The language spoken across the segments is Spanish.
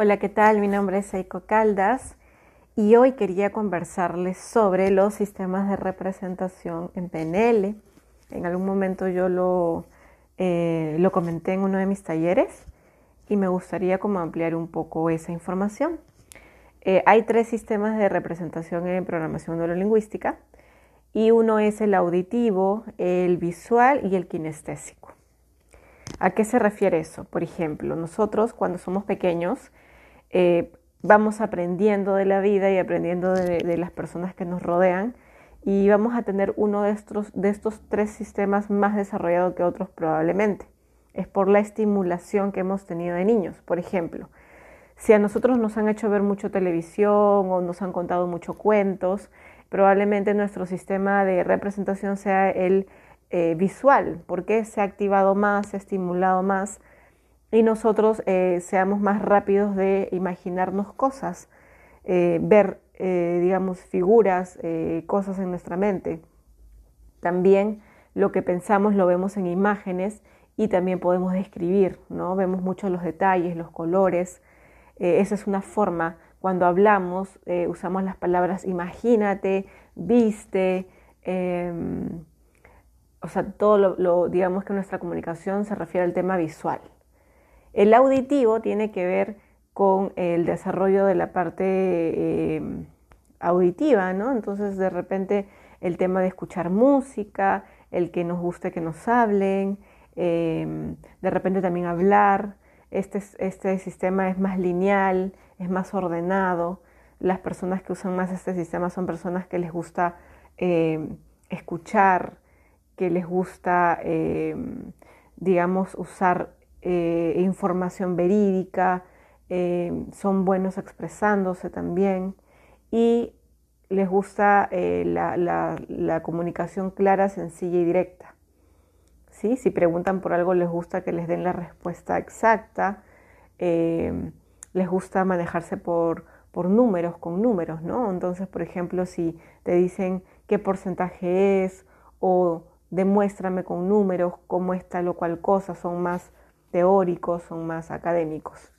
Hola, ¿qué tal? Mi nombre es Eiko Caldas y hoy quería conversarles sobre los sistemas de representación en PNL. En algún momento yo lo, eh, lo comenté en uno de mis talleres y me gustaría como ampliar un poco esa información. Eh, hay tres sistemas de representación en programación neurolingüística y uno es el auditivo, el visual y el kinestésico. ¿A qué se refiere eso? Por ejemplo, nosotros cuando somos pequeños eh, vamos aprendiendo de la vida y aprendiendo de, las personas que nos rodean y vamos a tener uno de estos, de estos tres sistemas más desarrollado que otros probablemente. Es por la estimulación que hemos tenido de niños. Por ejemplo, si a nosotros nos han hecho ver mucho televisión o nos han contado muchos cuentos, probablemente nuestro sistema de representación sea el eh, visual, porque se ha activado más, se ha estimulado más y nosotros eh, seamos más rápidos de imaginarnos cosas, eh, ver, eh, digamos, figuras, cosas en nuestra mente. También lo que pensamos lo vemos en imágenes y también podemos describir, ¿no? Vemos mucho los detalles, los colores. esa es una forma. Cuando hablamos, usamos las palabras imagínate, viste, em, o sea, todo lo, digamos que nuestra comunicación se refiere al tema visual. El auditivo tiene que ver con el desarrollo de la parte eh, auditiva, ¿no? Entonces, de repente, el tema de escuchar música, el que nos guste que nos hablen, em, de repente también hablar. Este, este sistema es más lineal, es más ordenado. Las personas que usan más este sistema son personas que les gusta em, escuchar, que les gusta, em, digamos, usar eh, información verídica, eh, son buenos expresándose también y les gusta eh, la, comunicación clara, sencilla y directa. ¿Sí? Si preguntan por algo, les gusta que les den la respuesta exacta, les gusta manejarse por, por números, con números, ¿no? Entonces, por ejemplo, si te dicen qué porcentaje es o demuéstrame con números cómo está lo cual cosa, son más teóricos, son más académicos.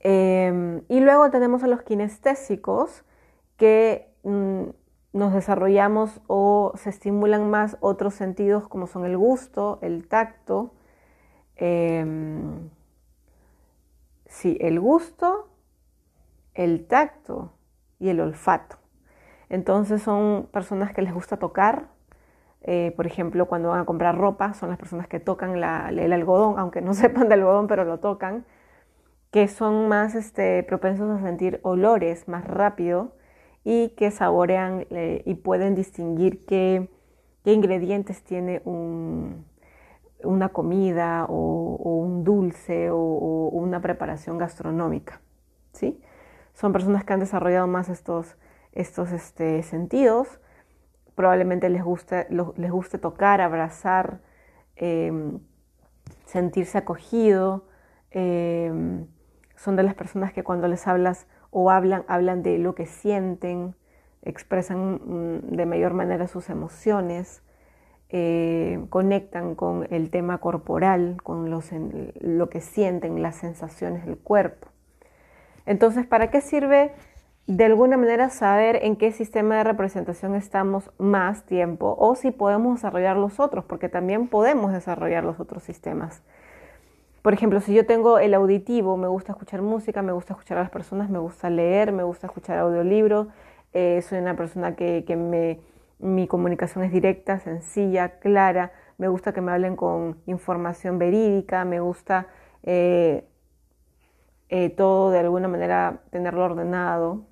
Em, y luego tenemos a los kinestésicos que mm, nos desarrollamos o se estimulan más otros sentidos como son el gusto, el tacto. Em, sí, el gusto, el tacto y el olfato. Entonces son personas que les gusta tocar, eh, por ejemplo, cuando van a comprar ropa, son las personas que tocan el algodón, aunque no sepan de algodón, pero lo tocan, que son más este, propensos a sentir olores más rápido y que saborean eh, y pueden distinguir qué, ingredientes tiene una comida o, un dulce o, una preparación gastronómica. ¿sí? Son personas que han desarrollado más estos, estos este, sentidos probablemente les guste, les guste tocar, abrazar, em, sentirse acogido. Em, son de las personas que cuando les hablas o hablan, hablan de lo que sienten, expresan mm, de mayor manera sus emociones, eh, conectan con el tema corporal, con lo que sienten, las sensaciones del cuerpo. Entonces, ¿para qué sirve de alguna manera saber en qué sistema de representación estamos más tiempo o si podemos desarrollar los otros, porque también podemos desarrollar los otros sistemas. Por ejemplo, si yo tengo el auditivo, me gusta escuchar música, me gusta escuchar a las personas, me gusta leer, me gusta escuchar audiolibro, eh, soy una persona que, me, mi comunicación es directa, sencilla, clara, me gusta que me hablen con información verídica, me gusta eh, eh, todo de alguna manera tenerlo ordenado,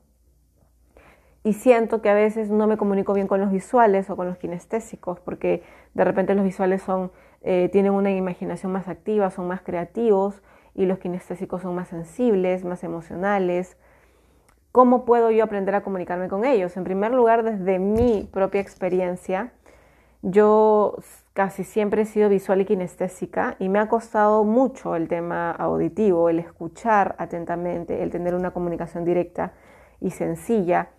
y siento que a veces no me comunico bien con los visuales o con los kinestésicos, porque de repente los visuales son, eh, tienen una imaginación más activa, son más creativos y los kinestésicos son más sensibles, más emocionales. ¿Cómo puedo yo aprender a comunicarme con ellos? En primer lugar, desde mi propia experiencia, yo casi siempre he sido visual y kinestésica y me ha costado mucho el tema auditivo, el escuchar atentamente, el tener una comunicación directa y sencilla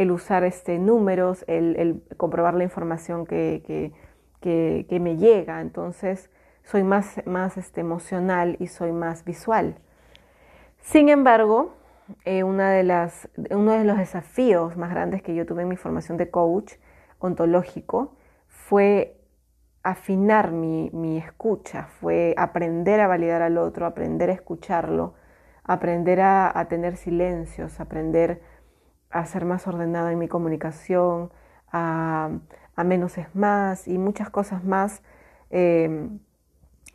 el usar este, números, el, comprobar la información que, me llega. Entonces, soy más, más este, emocional y soy más visual. Sin embargo, eh, una de las, uno de los desafíos más grandes que yo tuve en mi formación de coach ontológico fue afinar mi, mi, escucha, fue aprender a validar al otro, aprender a escucharlo, aprender a, a, tener silencios, aprender a ser más ordenada en mi comunicación, a, a menos es más y muchas cosas más eh,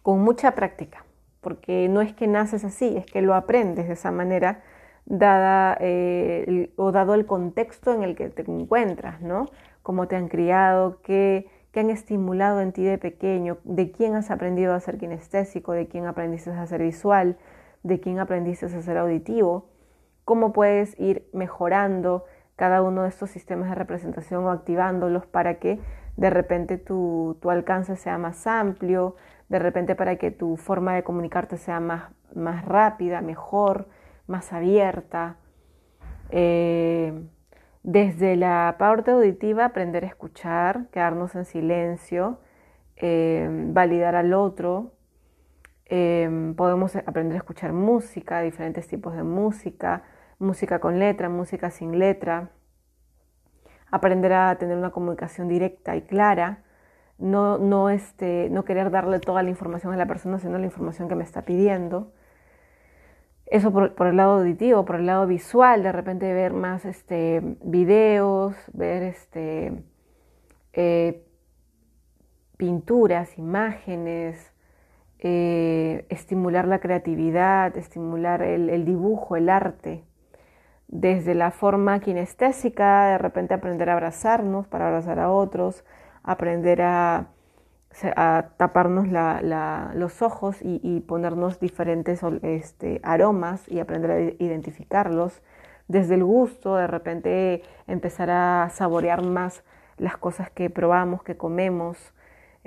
con mucha práctica, porque no es que naces así, es que lo aprendes de esa manera dada eh, o dado el contexto en el que te encuentras, ¿no? Cómo te han criado, qué, qué han estimulado en ti de pequeño, de quién has aprendido a ser kinestésico, de quién aprendiste a ser visual, de quién aprendiste a ser auditivo, cómo puedes ir mejorando cada uno de estos sistemas de representación o activándolos para que de repente tu, tu alcance sea más amplio, de repente para que tu forma de comunicarte sea más, más rápida, mejor, más abierta. Eh, desde la parte auditiva, aprender a escuchar, quedarnos en silencio, eh, validar al otro. Eh, podemos aprender a escuchar música, diferentes tipos de música, música con letra, música sin letra. Aprender a tener una comunicación directa y clara. No, no, este, no querer darle toda la información a la persona, sino la información que me está pidiendo. Eso por, el lado auditivo, por el lado visual, de repente ver más este, videos, ver este, eh, pinturas, imágenes, eh, estimular la creatividad, estimular el, dibujo, el arte, desde la forma kinestésica, de repente aprender a abrazarnos para abrazar a otros, aprender a taparnos los ojos y, ponernos diferentes este, aromas y aprender a identificarlos. Desde el gusto, de repente empezar a saborear más las cosas que probamos, que comemos.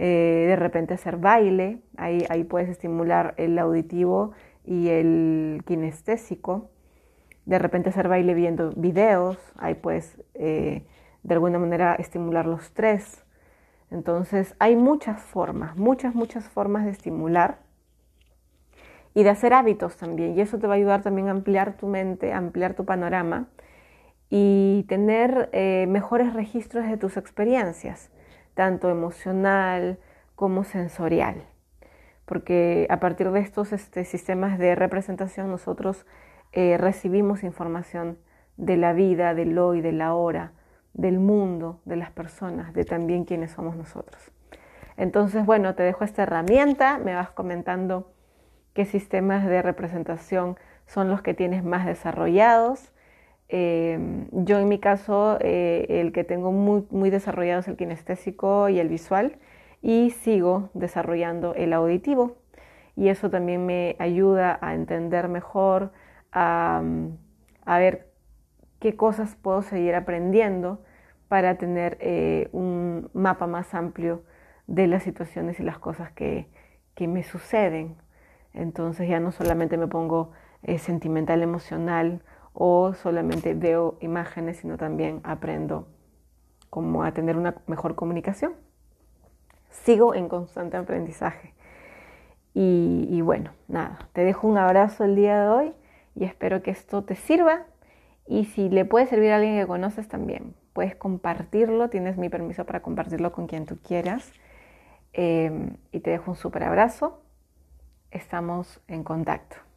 Eh, de repente hacer baile, ahí, ahí puedes estimular el auditivo y el kinestésico. De repente hacer baile viendo videos, ahí puedes eh, de alguna manera estimular los tres. Entonces hay muchas formas, muchas, muchas formas de estimular y de hacer hábitos también. Y eso te va a ayudar también a ampliar tu mente, a ampliar tu panorama y tener eh, mejores registros de tus experiencias, tanto emocional como sensorial. Porque a partir de estos este, sistemas de representación nosotros eh, recibimos información de la vida, del hoy, de la hora, del mundo, de las personas, de también quienes somos nosotros. Entonces, bueno, te dejo esta herramienta, me vas comentando qué sistemas de representación son los que tienes más desarrollados. Eh, yo en mi caso, eh, el que tengo muy, muy desarrollado es el kinestésico y el visual y sigo desarrollando el auditivo. Y eso también me ayuda a entender mejor, a, ver qué cosas puedo seguir aprendiendo para tener eh, un mapa más amplio de las situaciones y las cosas que, me suceden. Entonces ya no solamente me pongo eh, sentimental, emocional o solamente veo imágenes, sino también aprendo cómo a tener una mejor comunicación. Sigo en constante aprendizaje. Y, y bueno, nada, te dejo un abrazo el día de hoy y espero que esto te sirva. Y si le puede servir a alguien que conoces también, puedes compartirlo, tienes mi permiso para compartirlo con quien tú quieras. Em, y te dejo un súper abrazo. Estamos en contacto.